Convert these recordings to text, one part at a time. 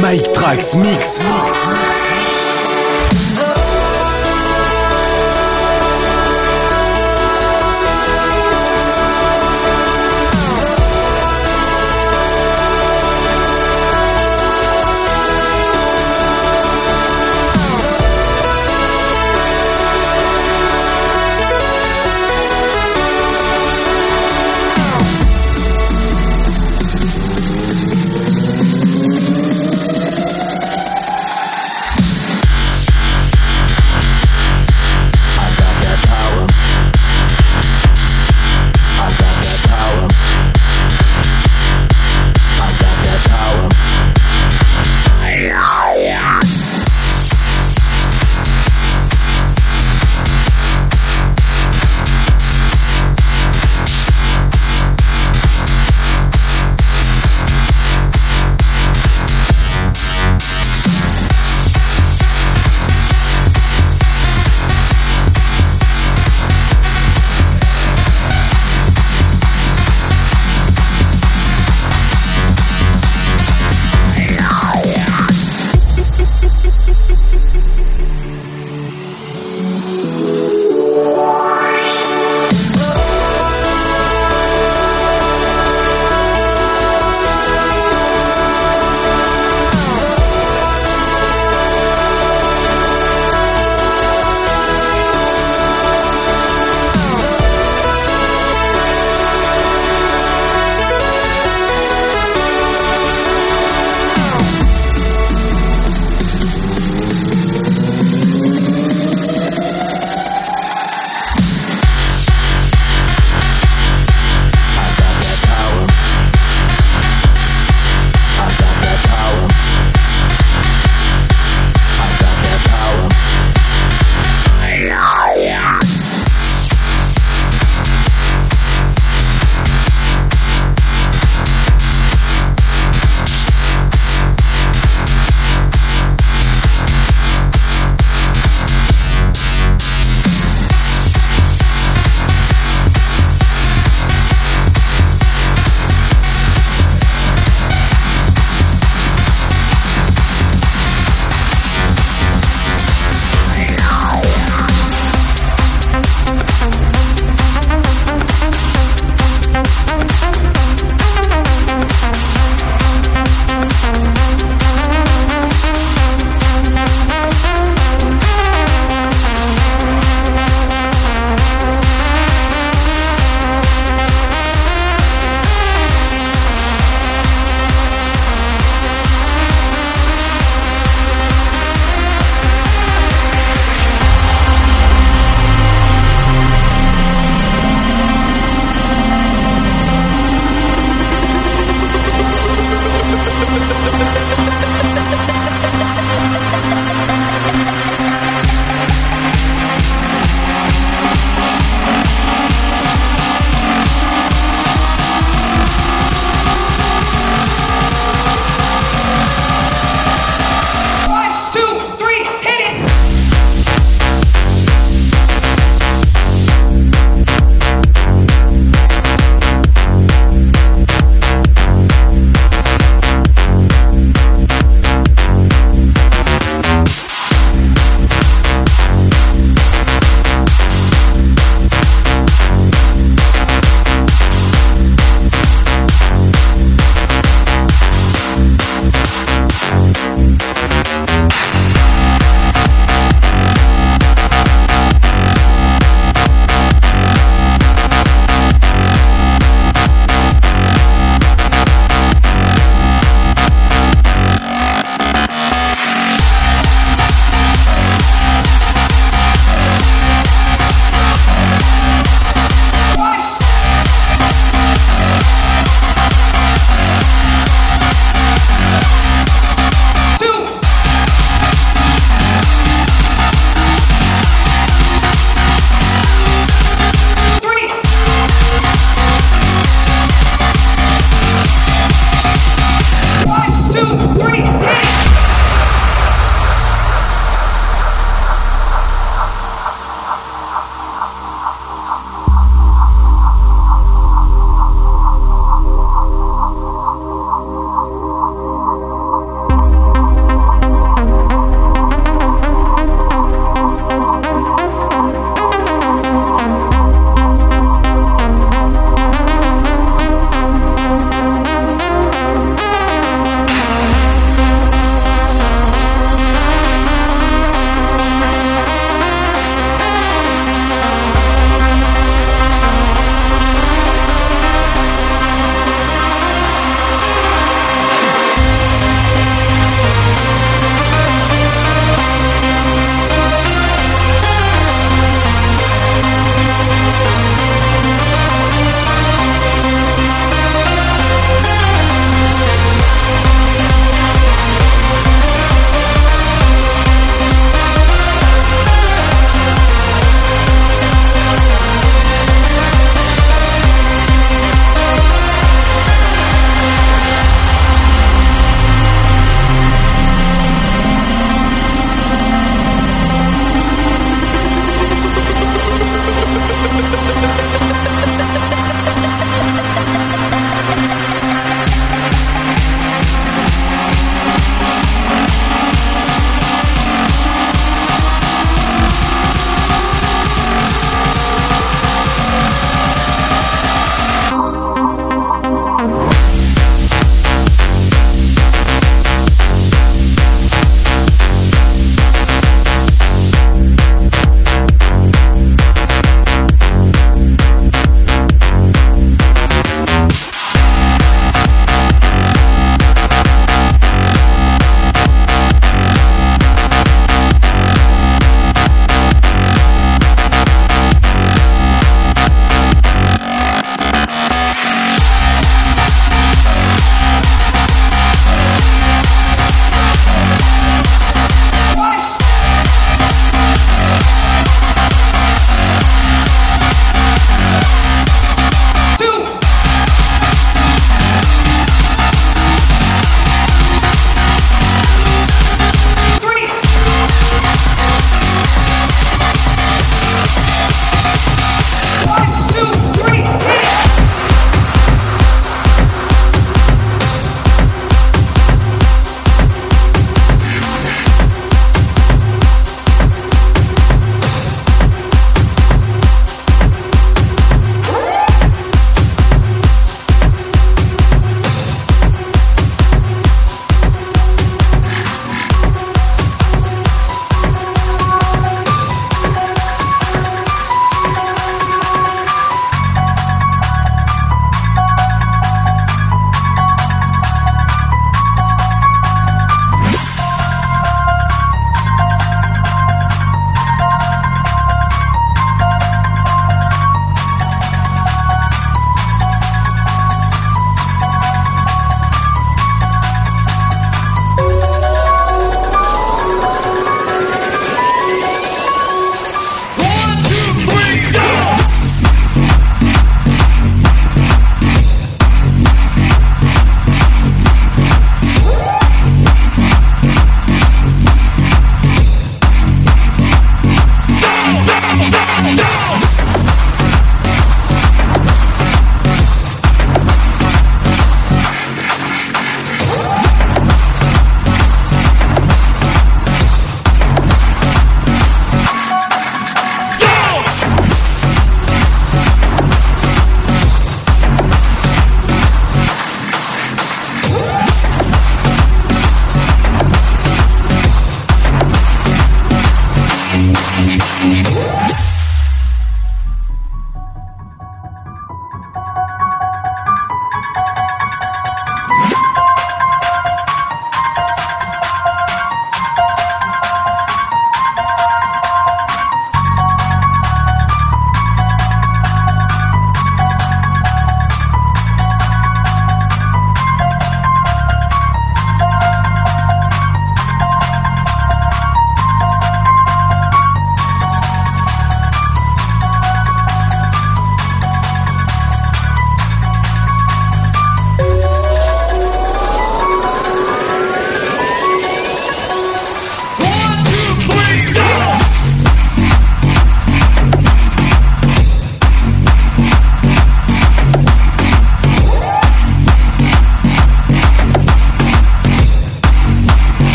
Mike Trax Mix. mix, mix.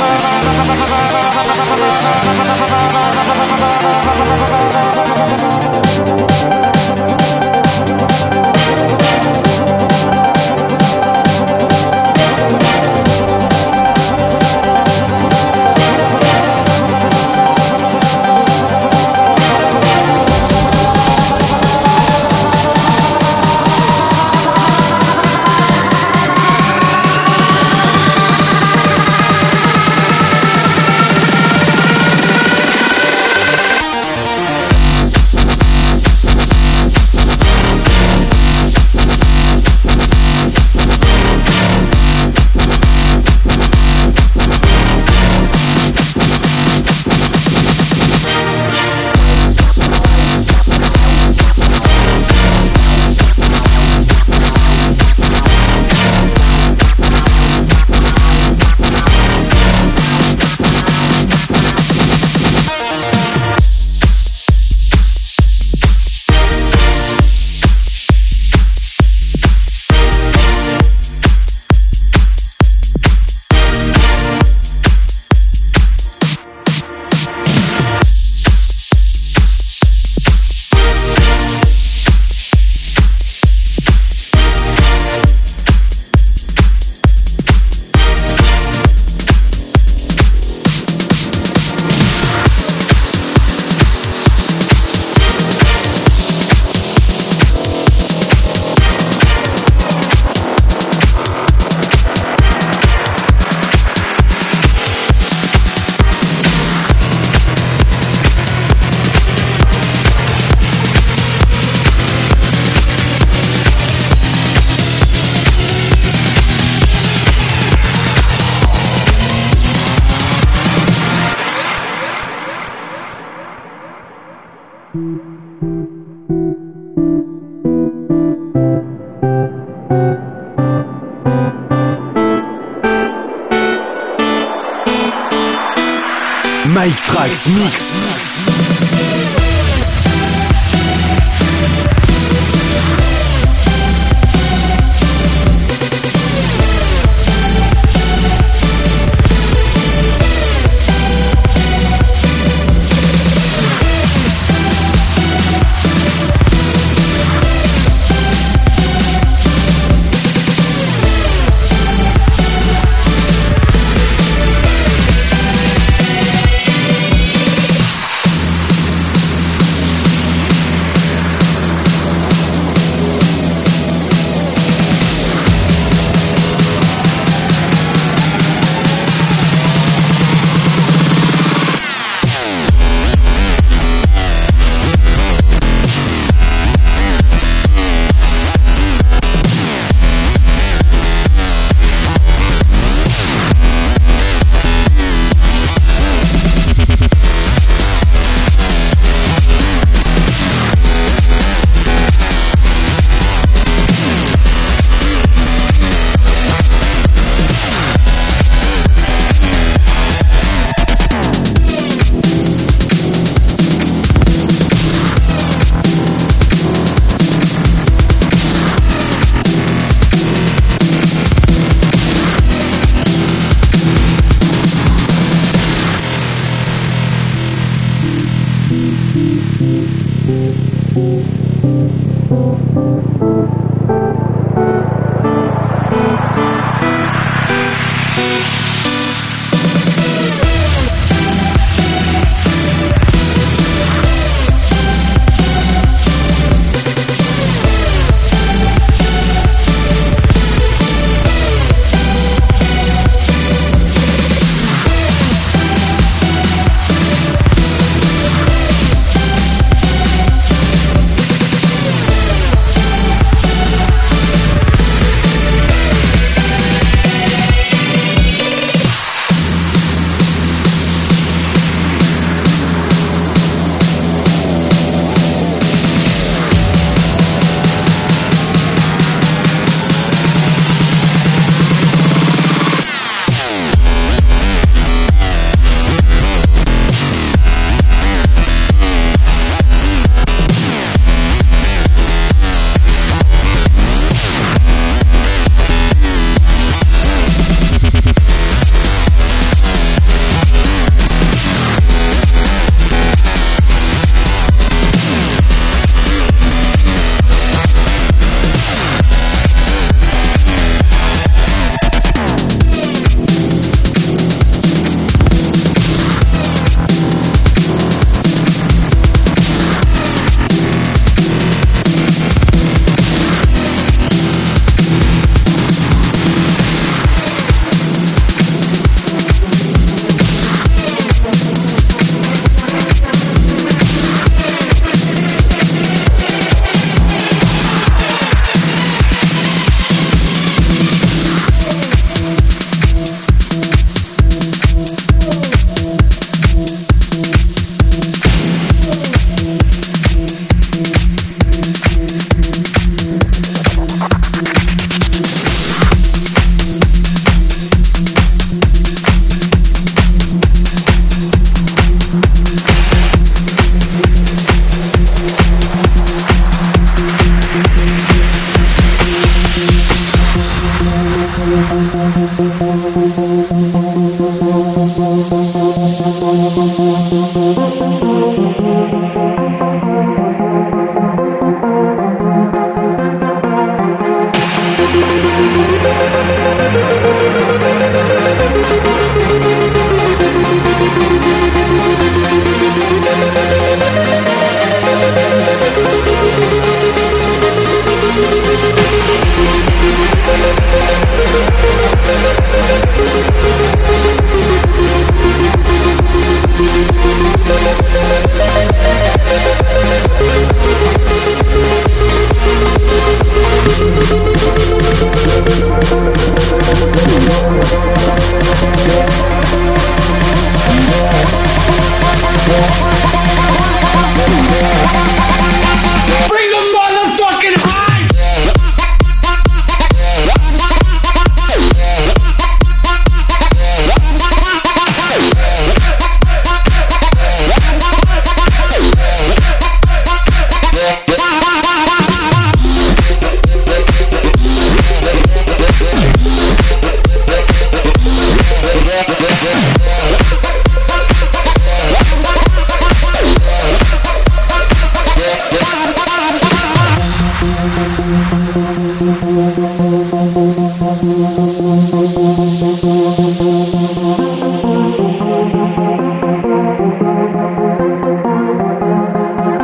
Ha ha Mix.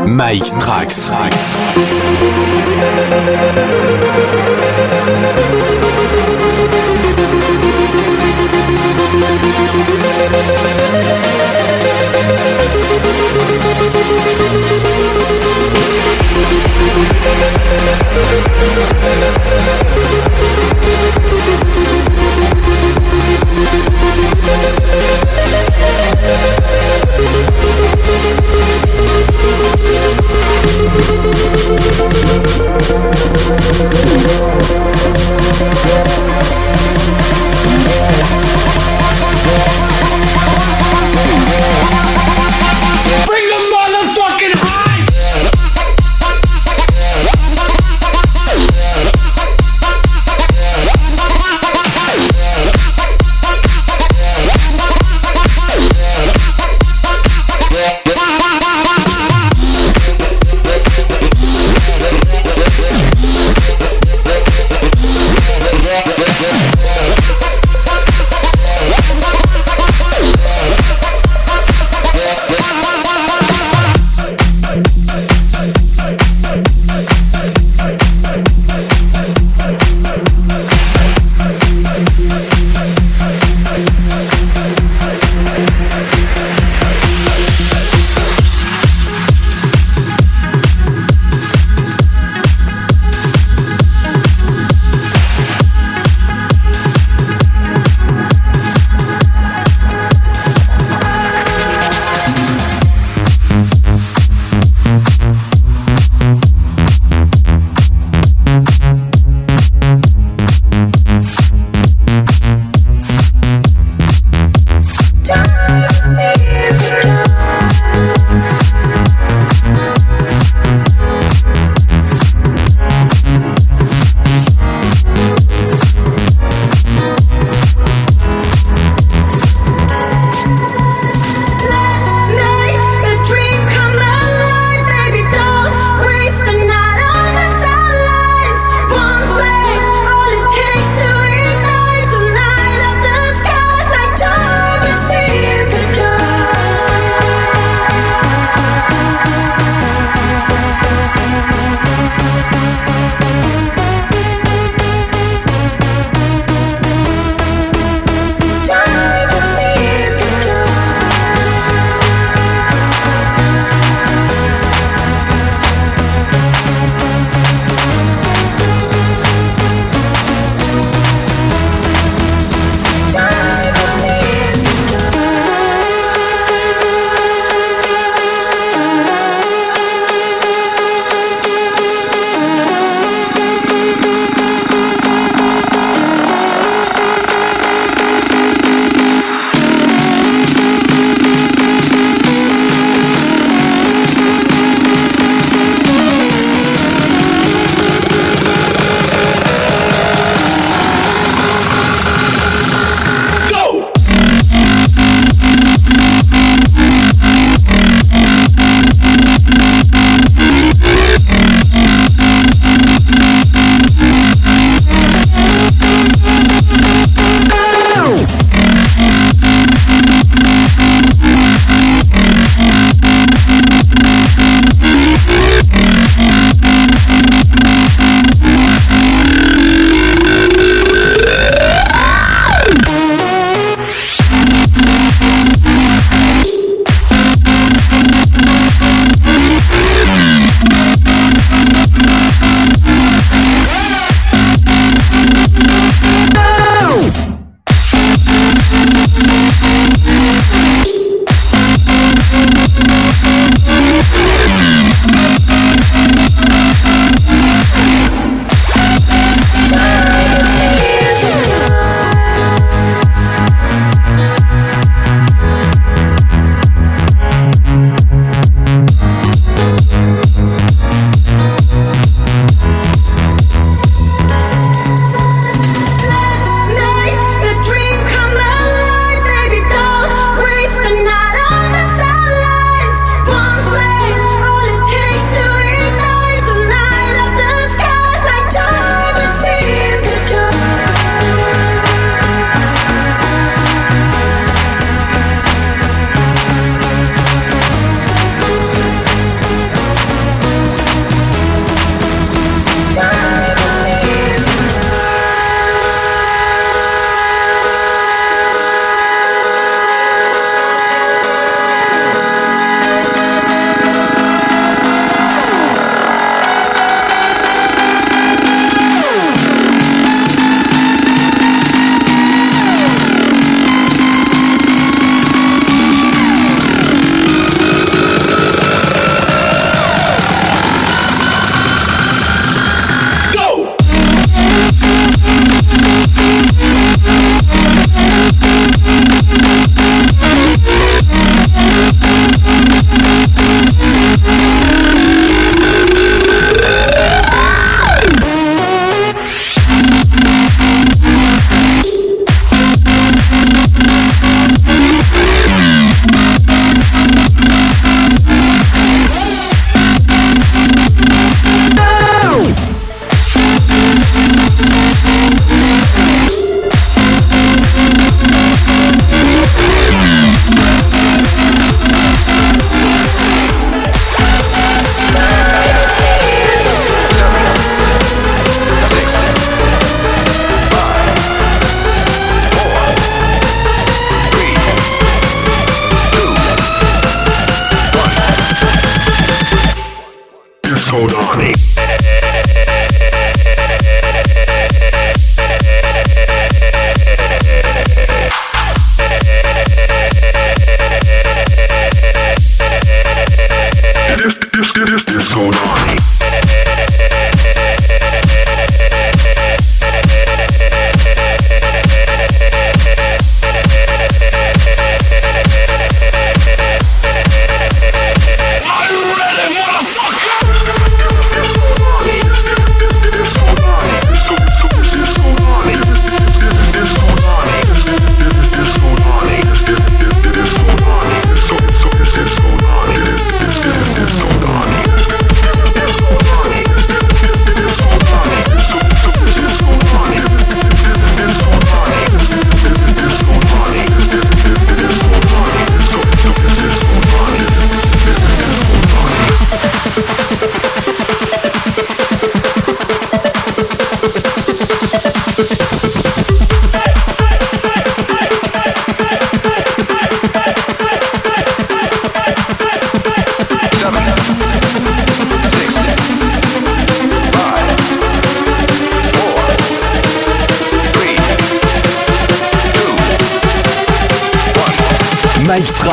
Mike Trax.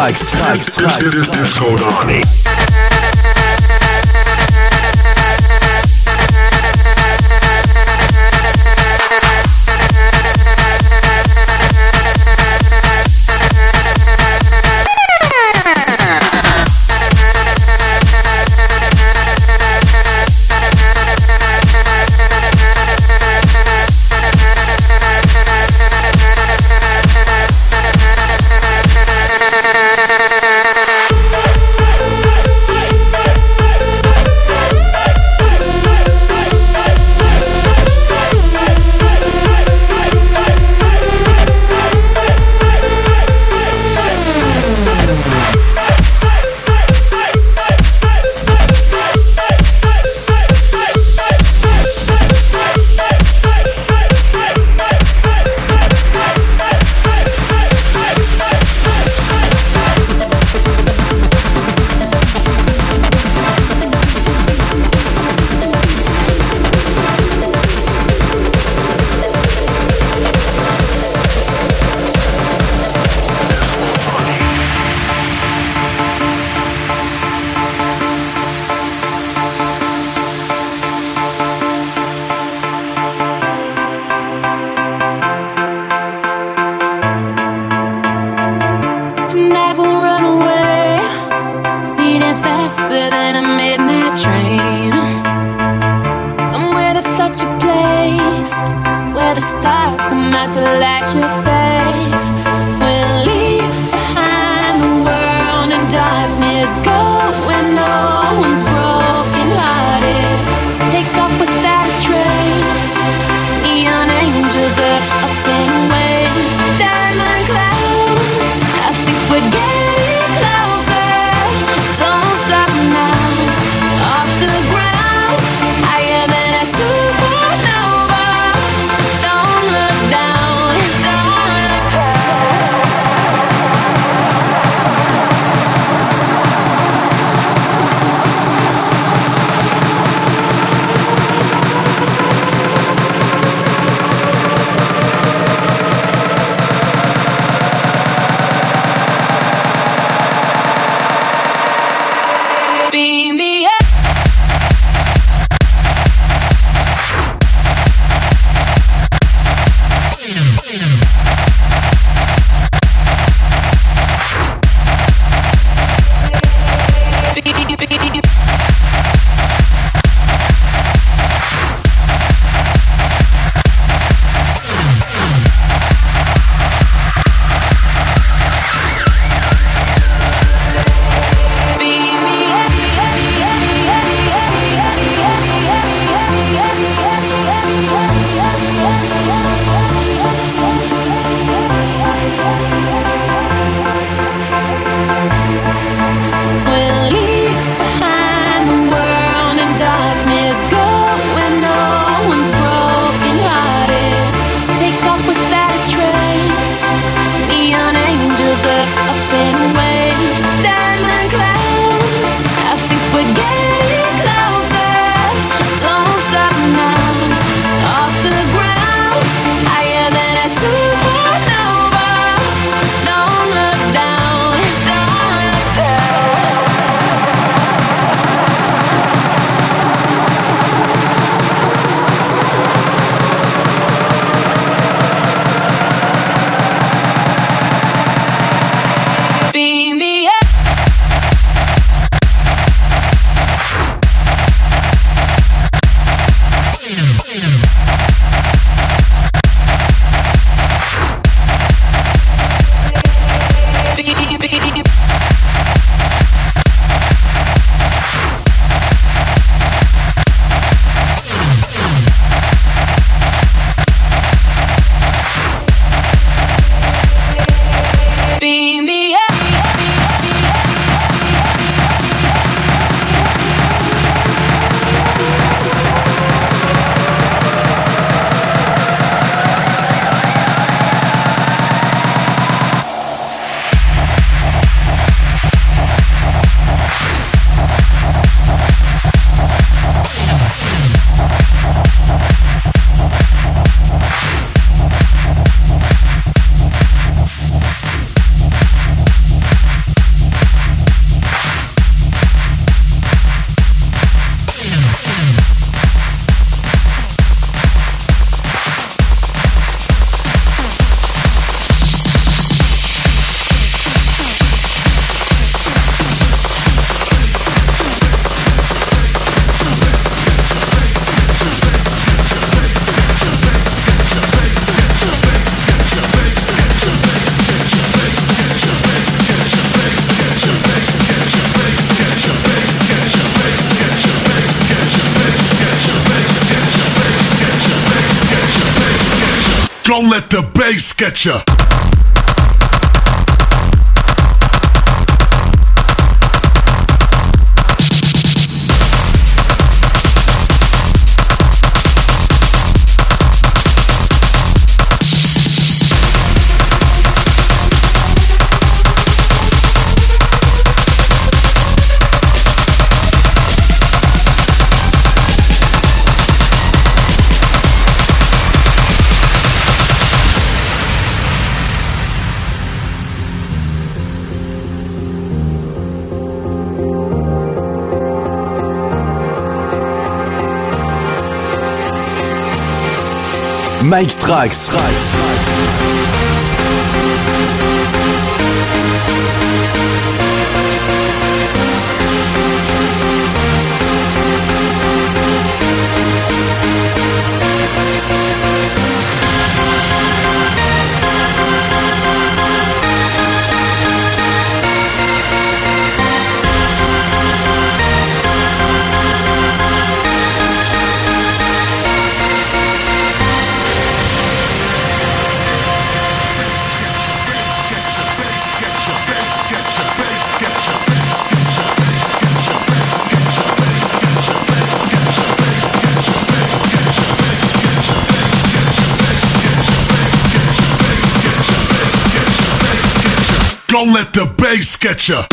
likes, likes, likes, likes. faster than a midnight train. Somewhere there's such a place where the stars come out to light your face. Let the bass get ya. Mike Trax. Don't let the bass get ya.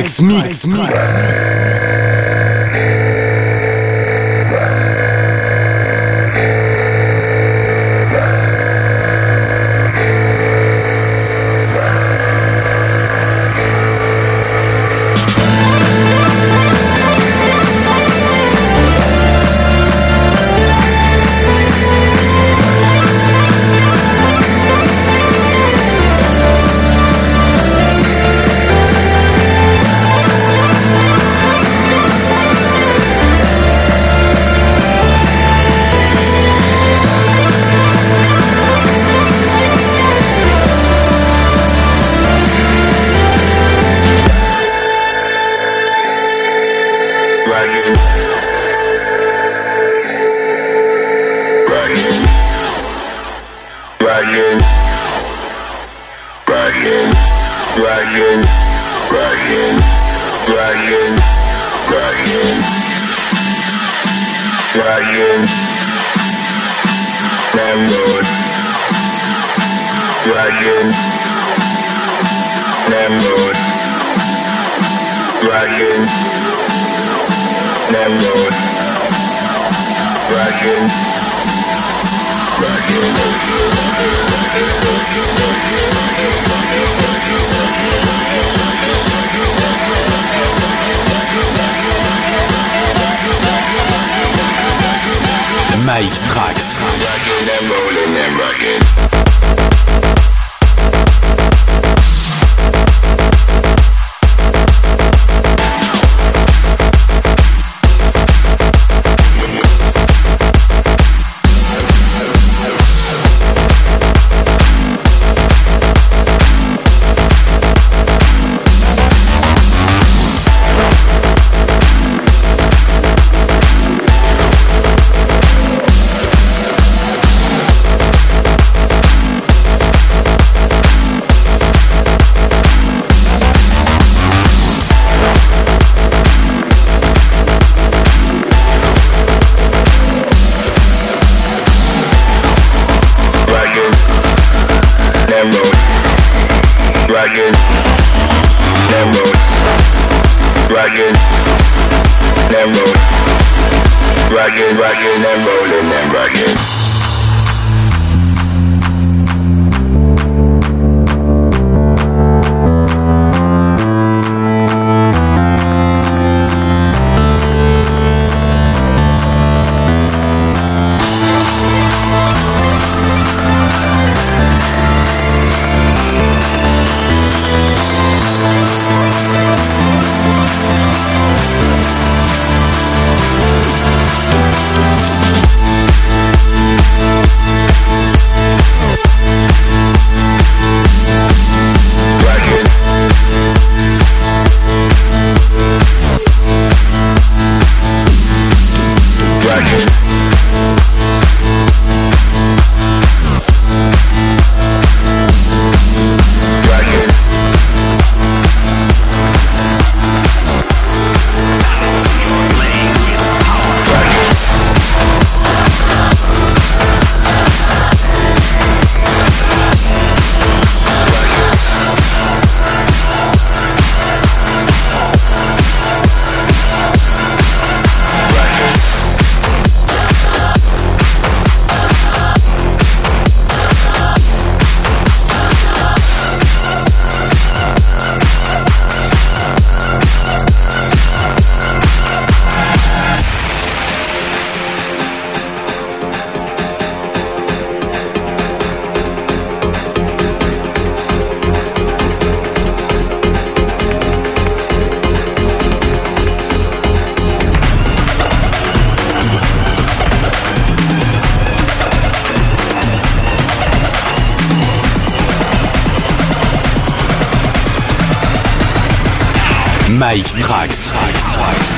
Trax Mix. mix. mix. Mike Trax. LSF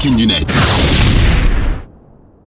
ikinci